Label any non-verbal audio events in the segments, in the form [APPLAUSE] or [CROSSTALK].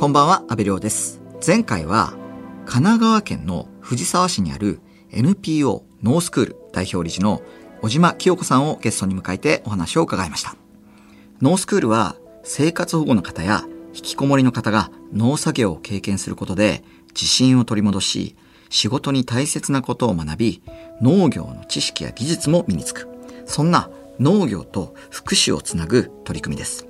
こんばんは、安部亮です。前回は、神奈川県の藤沢市にある NPO ノースクール代表理事の小島清子さんをゲストに迎えてお話を伺いました。ノースクールは、生活保護の方や引きこもりの方が農作業を経験することで自信を取り戻し、仕事に大切なことを学び、農業の知識や技術も身につく。そんな農業と福祉をつなぐ取り組みです。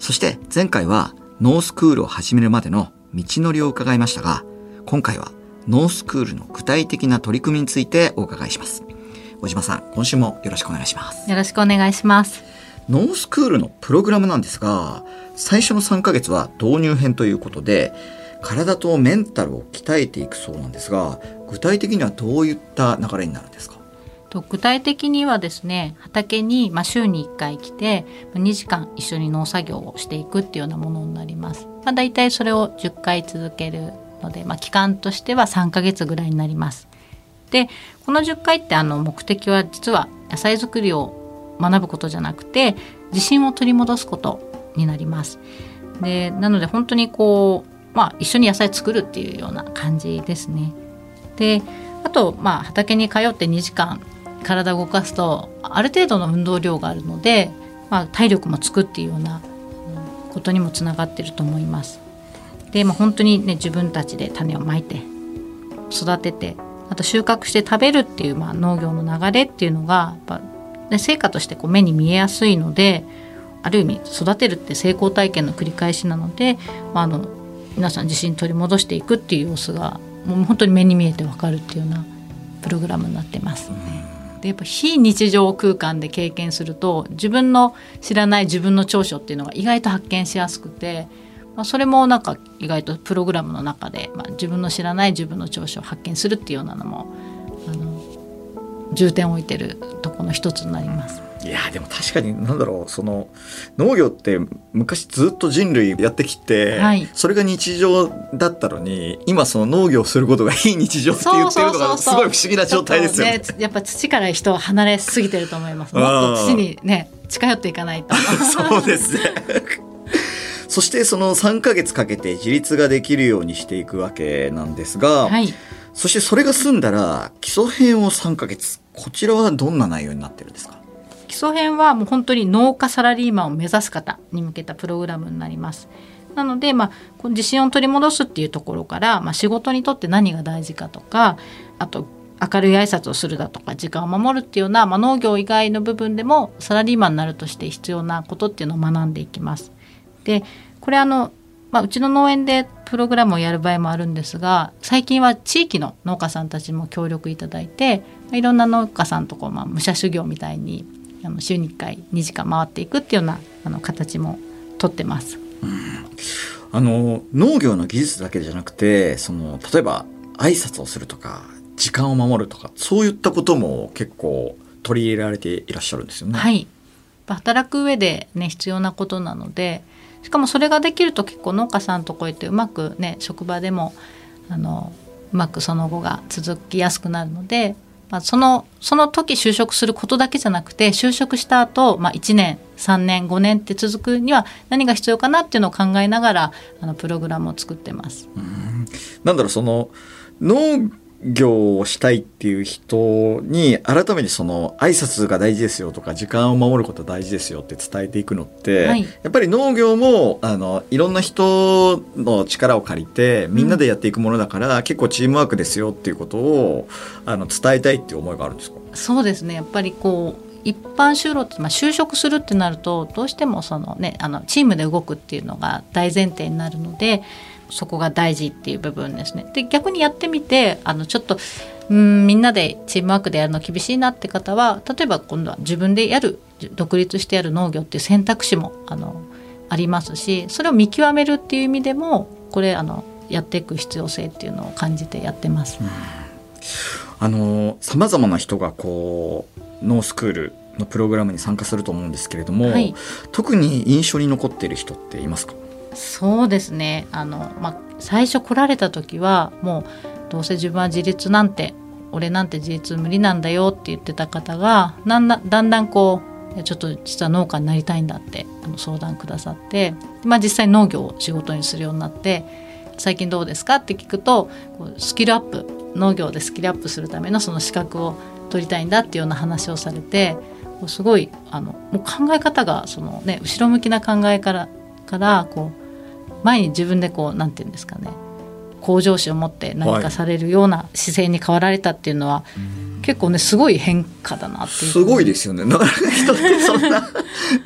そして前回はノースクールを始めるまでの道のりを伺いましたが、今回はノースクールの具体的な取り組みについてお伺いします。小島さん、今週もよろしくお願いします。よろしくお願いします。ノースクールのプログラムなんですが、最初の3ヶ月は導入編ということで、体とメンタルを鍛えていくそうなんですが、具体的にはどういった流れになるんですか？と具体的にはですね畑に、まあ、週に1回来て2時間一緒に農作業をしていくっていうようなものになります。まあ、大体それを10回続けるので、まあ、期間としては3ヶ月ぐらいになります。でこの10回ってあの目的は実は野菜作りを学ぶことじゃなくて自信を取り戻すことになります。でなので本当にこう、まあ、一緒に野菜作るっていうような感じですね。であと、まあ、畑に通って2時間体を動かすとある程度の運動量があるので、まあ、体力もつくっていうようなことにもつながってると思います。で、まあ、本当にね自分たちで種をまいて育ててあと収穫して食べるっていう、まあ、農業の流れっていうのがやっぱ、ね、成果としてこう目に見えやすいのである意味育てるって成功体験の繰り返しなので、まあ、あの皆さん自信取り戻していくっていう様子がもう本当に目に見えてわかるっていうようなプログラムになってます。でやっぱ非日常空間で経験すると自分の知らない自分の長所っていうのが意外と発見しやすくて、まあ、それもなんか意外とプログラムの中で、まあ、自分の知らない自分の長所を発見するっていうようなのも重点を置いてるところの一つになります。いやでも確かになんだろうその農業って昔ずっと人類やってきて、はいそれが日常だったのに今その農業をすることが非日常って言ってるのがすごい不思議な状態ですよね。ちょっとやっぱ土から人は離れすぎてると思います。もっと土にね近寄っていかないと。[LAUGHS] そうですね。[LAUGHS] そしてその3ヶ月かけて自立ができるようにしていくわけなんですが、はい。そしてそれが済んだら基礎編を3ヶ月こちらはどんな内容になってるんですか？基礎編はもう本当に農家サラリーマンを目指す方に向けたプログラムになります。なので、まあ、この自信を取り戻すっていうところから、まあ、仕事にとって何が大事かとかあと明るい挨拶をするだとか時間を守るっていうような、まあ、農業以外の部分でもサラリーマンになるとして必要なことっていうのを学んでいきます。でこれあの、まあ、うちの農園でプログラムをやる場合もあるんですが最近は地域の農家さんたちも協力いただいていろんな農家さんとこう、まあ、武者修行みたいにあの週に1回2時間回っていくっていうようなあの形もとってます。あの農業の技術だけじゃなくてその例えば挨拶をするとか時間を守るとかそういったことも結構取り入れられていらっしゃるんですよね。はい、働く上でね必要なことなのでしかもそれができると結構農家さんとこ行ってうまくね職場でもあのうまくその後が続きやすくなるので、まあ、そのその時就職することだけじゃなくて就職した後、まあ1年3年5年って続くには何が必要かなっていうのを考えながらあのプログラムを作ってます。なんだろうその農業をしたいっていう人に改めてその挨拶が大事ですよとか時間を守ること大事ですよって伝えていくのって、はい。やっぱり農業もあのいろんな人の力を借りてみんなでやっていくものだから、結構チームワークですよっていうことをあの伝えたいっていう思いがあるんですか？そうですね。やっぱりこう一般就労って、まあ、就職するってなるとどうしてもその、ね、あのチームで動くっていうのが大前提になるのでそこが大事っていう部分ですね。で逆にやってみてあのちょっとうんみんなでチームワークでやるの厳しいなって方は例えば今度は自分でやる独立してやる農業っていう選択肢もあのありますしそれを見極めるっていう意味でもこれあのやっていく必要性っていうのを感じてやってます。あの様々な人がこうノースクールのプログラムに参加すると思うんですけれども、はい特に印象に残っている人っていますか？そうですね。あの、まあ、最初来られた時はもうどうせ自分は自立なんて俺なんて自立無理なんだよって言ってた方がだんだんだんだんこうちょっと実は農家になりたいんだってあの相談くださって、まあ、実際農業を仕事にするようになって最近どうですかって聞くとこうスキルアップ農業でスキルアップするためのその資格を取りたいんだっていうような話をされてすごいあのもう考え方がその、ね、後ろ向きな考えからからこう前に自分でこうなんていうんですかね向上心を持って何かされるような姿勢に変わられたっていうのは、結構ねすごい変化だなっていう。すごいですよね。なかなか人ってそんな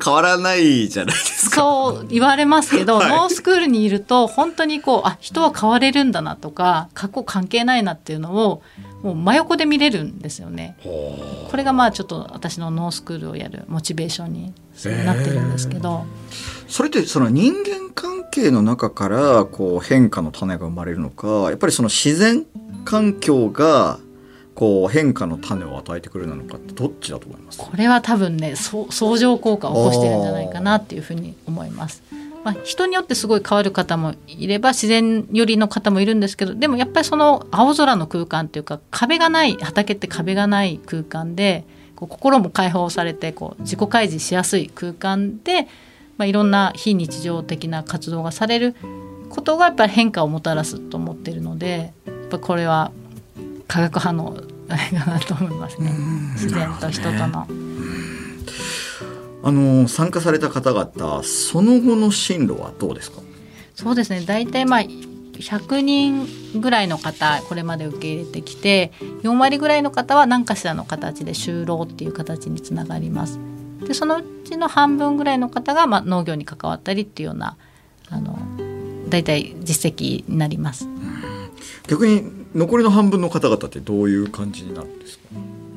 変わらないじゃないですか。そう言われますけど、はい。ノースクールにいると本当にこうあ人は変われるんだなとか過去関係ないなっていうのをもう真横で見れるんですよね。これがまあちょっと私のノースクールをやるモチベーションになってるんですけど、それってその人間関係の中からこう変化の種が生まれるのかやっぱりその自然環境がこう変化の種を与えてくれるのかってどっちだと思います？これは多分ね相乗効果を起こしてるんじゃないかなっていうふうに思います。まあ、人によってすごい変わる方もいれば自然寄りの方もいるんですけどでもやっぱりその青空の空間っていうか壁がない畑って壁がない空間でこう心も解放されてこう自己開示しやすい空間で、まあ、いろんな非日常的な活動がされることがやっぱり変化をもたらすと思ってるのでやっぱこれは化学反応かなと思いますね自然と人との。あの参加された方々その後の進路はどうですか？そうですね大体まあ100人ぐらいの方これまで受け入れてきて4割ぐらいの方は何かしらの形で就労っていう形につながります。でそのうちの半分ぐらいの方が、まあ、農業に関わったりっていうようなあの大体実績になります。逆に残りの半分の方々ってどういう感じになるんですか？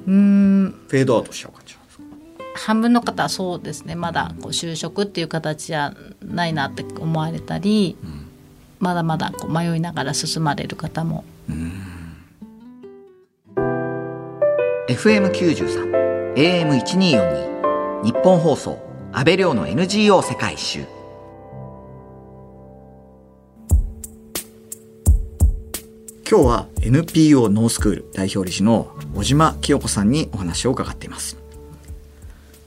うーん。フェードアウトしちゃう感じなんですか？半分の方はそうですね。まだこう就職っていう形じゃないなって思われたり、まだまだこう迷いながら進まれる方も。FM93 AM1242 日本放送安倍亮の NGO 世界一周。今日は NPO ノースクール代表理事の小島清子さんにお話を伺っています。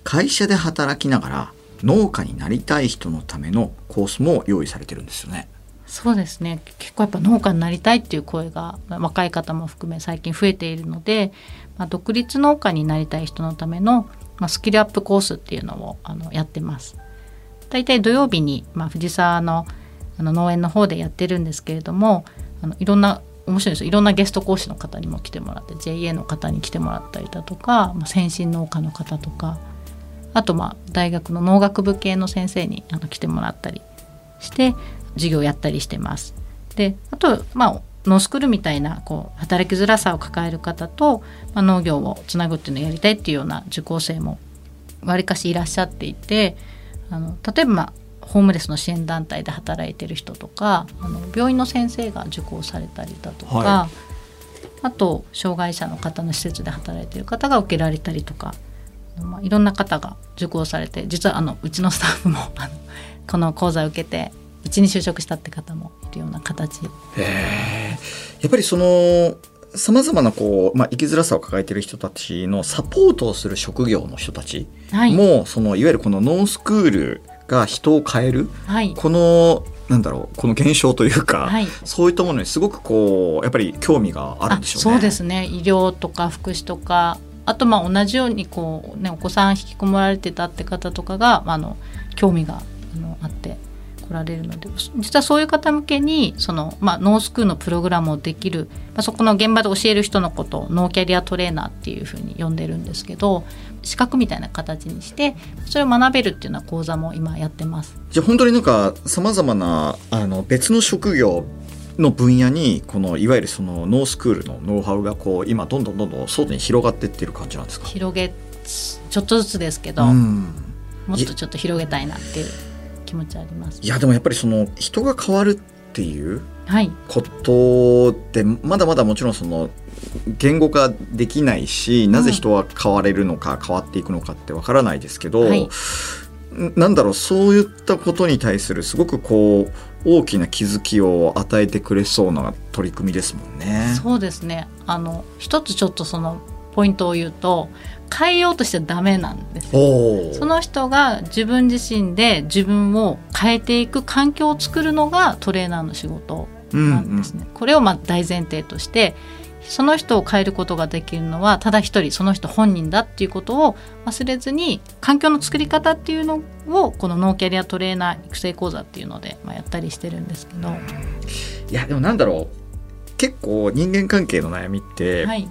会社で働きながら農家になりたい人のためのコースも用意されてるんですよね。そうですね。結構やっぱ農家になりたいっていう声が若い方も含め最近増えているので、まあ、独立農家になりたい人のための、まあ、スキルアップコースっていうのをあのやってます。大体土曜日に、まあ、藤沢のあの農園の方でやってるんですけれどもあのいろんな面白いですいろんなゲスト講師の方にも来てもらって JA の方に来てもらったりだとか、まあ、先進農家の方とかあとまあ大学の農学部系の先生にあの来てもらったりして授業やったりしてます。であとまあノースクールみたいなこう働きづらさを抱える方と、まあ、農業をつなぐっていうのをやりたいっていうような受講生もわりかしいらっしゃっていてあの例えば、まあ、ホームレスの支援団体で働いてる人とかあの病院の先生が受講されたりだとか、はあと障害者の方の施設で働いてる方が受けられたりとか、まあ、いろんな方が受講されて実はあのうちのスタッフもあのこの講座を受けてうちに就職したって方もいるような形。やっぱりそのさまざまなこう、まあ、生きづらさを抱えている人たちのサポートをする職業の人たちはい、も、そのいわゆるこのノースクールが人を変えるはい。このなんだろうこの現象というか、はい。そういったものにすごくこうやっぱり興味があるんでしょうね。そうですね。医療とか福祉とかあとまあ同じようにこう、ね、お子さん引きこもられてたって方とかがあの興味があのあって来られるので実はそういう方向けにその、まあ、ノースクールのプログラムをできる、まあ、そこの現場で教える人のことをノーキャリアトレーナーっていうふうに呼んでるんですけど資格みたいな形にしてそれを学べるっていうような講座も今やってます。じゃあ本当になんかさまざまなあの別の職業の分野にこのいわゆるそのノースクールのノウハウがこう今どんどんどんどん外に広がっていってる感じなんですか？広げちょっとずつですけど、うん。もっとちょっと広げたいなっていう気持ちあります。いやでもやっぱりその人が変わるっていうはいことってまだまだもちろんその言語化できないしなぜ人は変われるのか変わっていくのかってわからないですけど、はいなんだろうそういったことに対するすごくこう大きな気づきを与えてくれそうな取り組みですもんね。そうですねあの一つちょっとそのポイントを言うと変えようとしちゃダメなんです。おその人が自分自身で自分を変えていく環境を作るのがトレーナーの仕事なんですね。うんうん、これをまあ大前提としてその人を変えることができるのはただ一人その人本人だっていうことを忘れずに環境の作り方っていうのをこのノーキャリアトレーナー育成講座っていうので、まあ、やったりしてるんですけど。いやでもなんだろう。結構人間関係の悩みって、はい、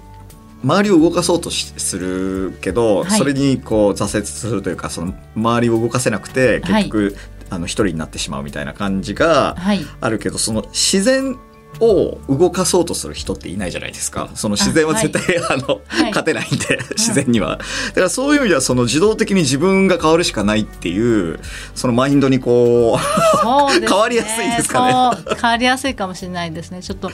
周りを動かそうとするけど、はい、それにこう挫折するというかその周りを動かせなくて結局、はい、あの一人になってしまうみたいな感じがあるけど、その自然を動かそうとする人っていないじゃないですか。その自然は絶対あ、はい、[LAUGHS] の、はい、勝てないんで自然には、だからそういう意味ではその自動的に自分が変わるしかないっていうそのマインドにこう、ね、[LAUGHS] 変わりやすいですかね。変わりやすいかもしれないですね。ちょっと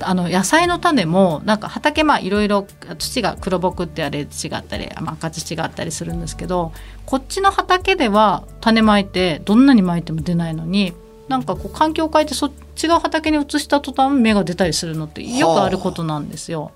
あの野菜の種もなんか畑まあいろいろ土が黒木ってあれ土があったり赤土があったりするんですけどこっちの畑では種まいてどんなにまいても出ないのになんかこう環境を変えてそっちが畑に移した途端芽が出たりするのってよくあることなんですよ。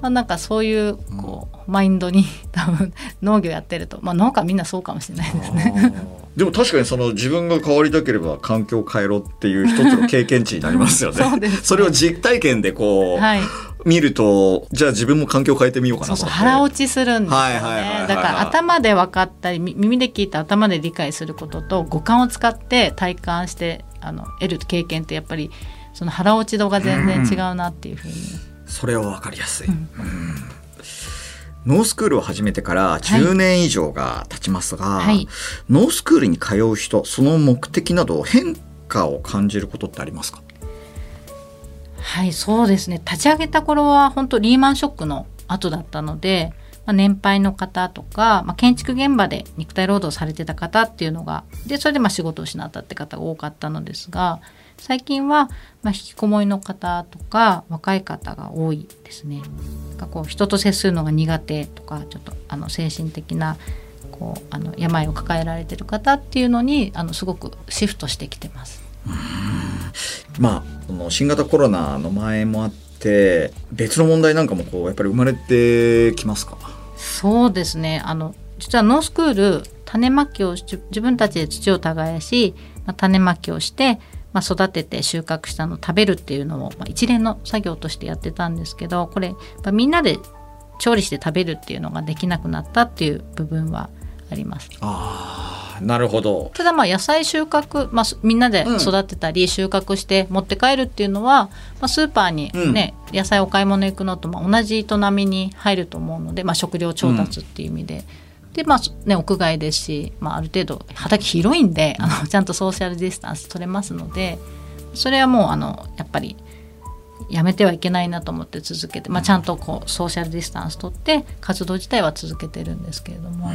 まあ、なんかそういうこう、マインドに [LAUGHS] 多分農業やってると、まあ、農家みんなそうかもしれないですね。でも確かにその自分が変わりたければ環境を変えろっていう一つの経験値になりますよね。[LAUGHS] そね。それを実体験でこう、はい、見るとじゃあ自分も環境を変えてみようかなそうそう腹落ちするんですよね。だから頭で分かったり耳で聞いて頭で理解することと五感を使って体感してあの得る経験ってやっぱりその腹落ち度が全然違うなっていうふうに、うん、それは分かりやすい、うん、ノースクールを始めてから10年以上が経ちますが、はい、ノースクールに通う人その目的など変化を感じることってありますか？はいそうですね。立ち上げた頃は本当リーマンショックの後だったので、まあ、年配の方とか、まあ、建築現場で肉体労働されてた方っていうのがでそれでまあ仕事を失ったって方が多かったのですが最近はまあ引きこもりの方とか若い方が多いですね。かこう人と接するのが苦手とかちょっとあの精神的なこうあの病を抱えられてる方っていうのにあのすごくシフトしてきてます。まあ、この新型コロナの前もあって別の問題なんかもこうやっぱり生まれてきますか？そうですねあの実はノースクール種まきを自分たちで土を耕し、まあ、種まきをして、まあ、育てて収穫したのを食べるっていうのを、まあ、一連の作業としてやってたんですけどこれ、ま、みんなで調理して食べるっていうのができなくなったっていう部分はあります。あなるほど。ただまあ野菜収穫、まあ、みんなで育てたり収穫して持って帰るっていうのは、まあ、スーパーにね、うん、野菜お買い物行くのとまあ同じ営みに入ると思うので、まあ、食料調達っていう意味で。うん、でまあね、屋外ですし、まあ、ある程度畑広いんであのちゃんとソーシャルディスタンス取れますのでそれはもうあのやっぱりやめてはいけないなと思って続けて、まあ、ちゃんとこうソーシャルディスタンス取って活動自体は続けてるんですけれども。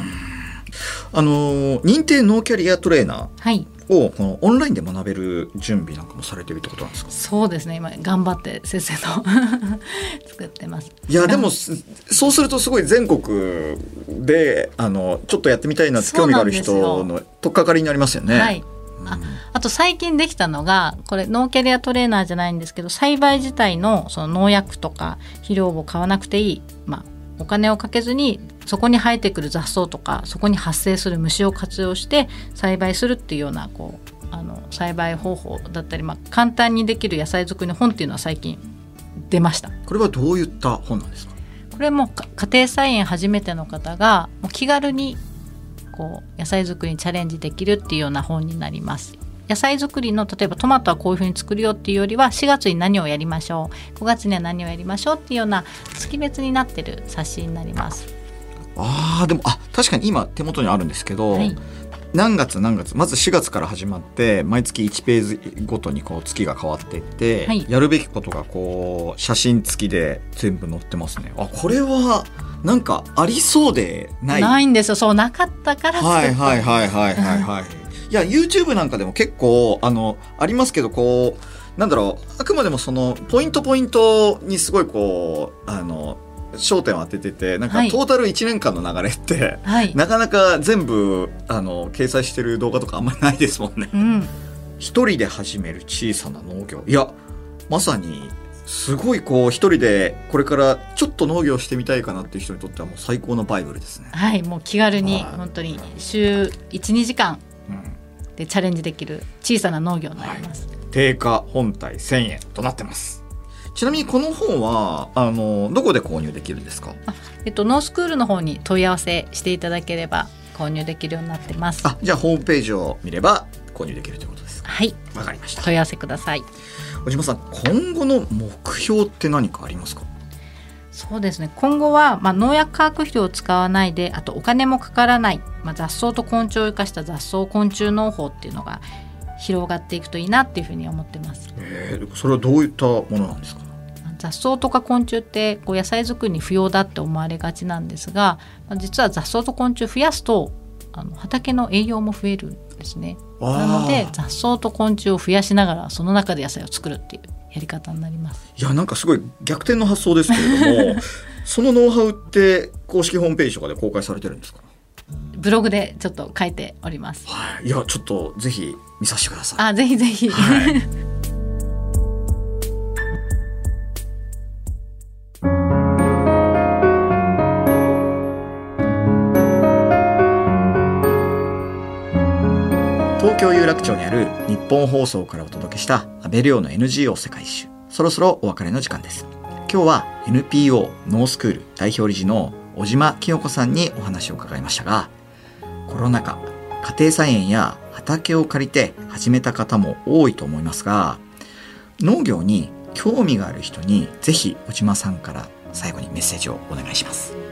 あの認定ノーキャリアトレーナーをこのオンラインで学べる準備なんかもされてるってことなんですか？そうですね。今頑張って先生と [LAUGHS] 作ってます。いやでもそうするとすごい全国であのちょっとやってみたいなって興味がある人の取っかかりになりますよね。はい。ああと最近できたのがこれノーキャリアトレーナーじゃないんですけど栽培自体のその農薬とか肥料を買わなくていい、まあ、お金をかけずにそこに生えてくる雑草とかそこに発生する虫を活用して栽培するっていうようなこうあの栽培方法だったり、まあ、簡単にできる野菜作りの本っていうのは最近出ました。これはどういった本なんですか？これも家庭菜園初めての方がもう気軽にこう野菜作りにチャレンジできるっていうような本になります。野菜作りの例えばトマトはこういうふうに作るよっていうよりは4月に何をやりましょう？5月には何をやりましょう？っていうような月別になってる冊子になります。あでもあ確かに今手元にあるんですけど、はい、何月何月まず4月から始まって毎月1ページごとにこう月が変わっていって、はい、やるべきことがこう写真付きで全部載ってますね。あこれはなんかありそうでない。ないんですよ。そうなかったからはいはいはいはいはいはい。[LAUGHS] いや YouTube なんかでも結構あのありますけどこうなんだろうあくまでもそのポイントポイントにすごいこうあの焦点を当てててなんかトータル1年間の流れって、はい、なかなか全部あの掲載してる動画とかあんまりないですもんね。うん、一人で始める小さな農業。いやまさにすごいこう一人でこれからちょっと農業してみたいかなっていう人にとってはもう最高のバイブルですね。はいもう気軽にはい。本当に週12時間うん。でチャレンジできる小さな農業になります、定価本体1000円となってます。ちなみにこの本はあのどこで購入できるんですか？えっと、ノースクールの方に問い合わせしていただければ購入できるようになってます。あじゃあホームページを見れば購入できるということですか？はい。わかりました。問い合わせください。小島さん今後の目標って何かありますか？そうですね。今後は、まあ、農薬化学肥料を使わないであとお金もかからない、まあ、雑草と昆虫を生かした雑草昆虫農法っていうのが広がっていくといいなっていうふうに思ってます。えー、それはどういったものなんですか？雑草とか昆虫ってこう野菜作りに不要だって思われがちなんですが、まあ実は雑草と昆虫増やすとあの畑の栄養も増えるんですね。なので雑草と昆虫を増やしながらその中で野菜を作るっていうやり方になります。いやなんかすごい逆転の発想ですけれども [LAUGHS] そのノウハウって公式ホームページとかで公開されてるんですか？ブログでちょっと書いております。はい。いやちょっとぜひ見させてください。あぜひぜひ、はい東京有楽町にある日本放送からお届けした安倍亮の NGO 世界一周。そろそろお別れの時間です。今日は NPO ノースクール代表理事の小島清子さんにお話を伺いましたがコロナ禍家庭菜園や畑を借りて始めた方も多いと思いますが農業に興味がある人にぜひ小島さんから最後にメッセージをお願いします。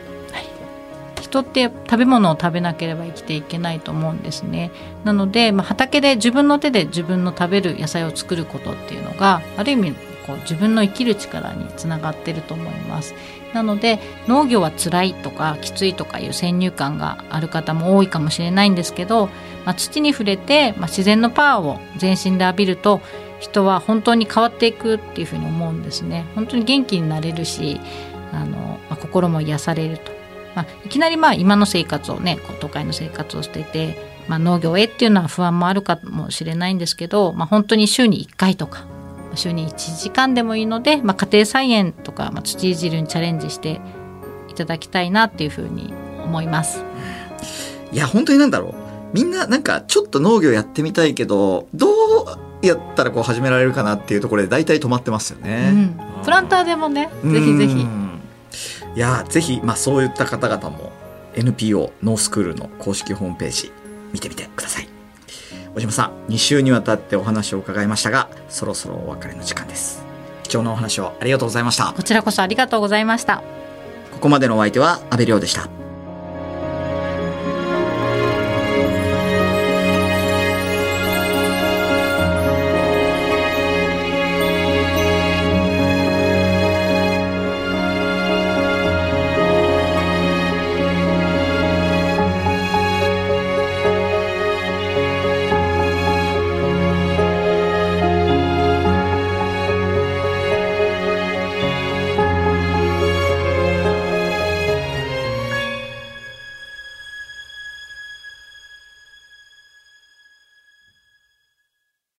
人って食べ物を食べなければ生きていけないと思うんですね。なので、まあ、畑で自分の手で自分の食べる野菜を作ることっていうのがある意味こう自分の生きる力につながってると思います。なので農業は辛いとかきついとかいう先入観がある方も多いかもしれないんですけど、まあ、土に触れて、まあ、自然のパワーを全身で浴びると人は本当に変わっていくっていうふうに思うんですね。本当に元気になれるしあの、まあ、心も癒されると。まあ、いきなりまあ今の生活をねこう都会の生活をしていて、まあ、農業へっていうのは不安もあるかもしれないんですけど、まあ、本当に週に1回とか週に1時間でもいいので、まあ、家庭菜園とか、まあ、土いじるにチャレンジしていただきたいなっていうふうに思います。いや本当になんだろうみんななんかちょっと農業やってみたいけどどうやったらこう始められるかなっていうところで大体止まってますよね。うん、プランターでもねぜひぜひうんいやぜひ、まあ、そういった方々も NPO ノースクールの公式ホームページ見てみてください。小島さん2週にわたってお話を伺いましたがそろそろお別れの時間です。貴重なお話をありがとうございました。こちらこそありがとうございました。ここまでのお相手は阿部亮でした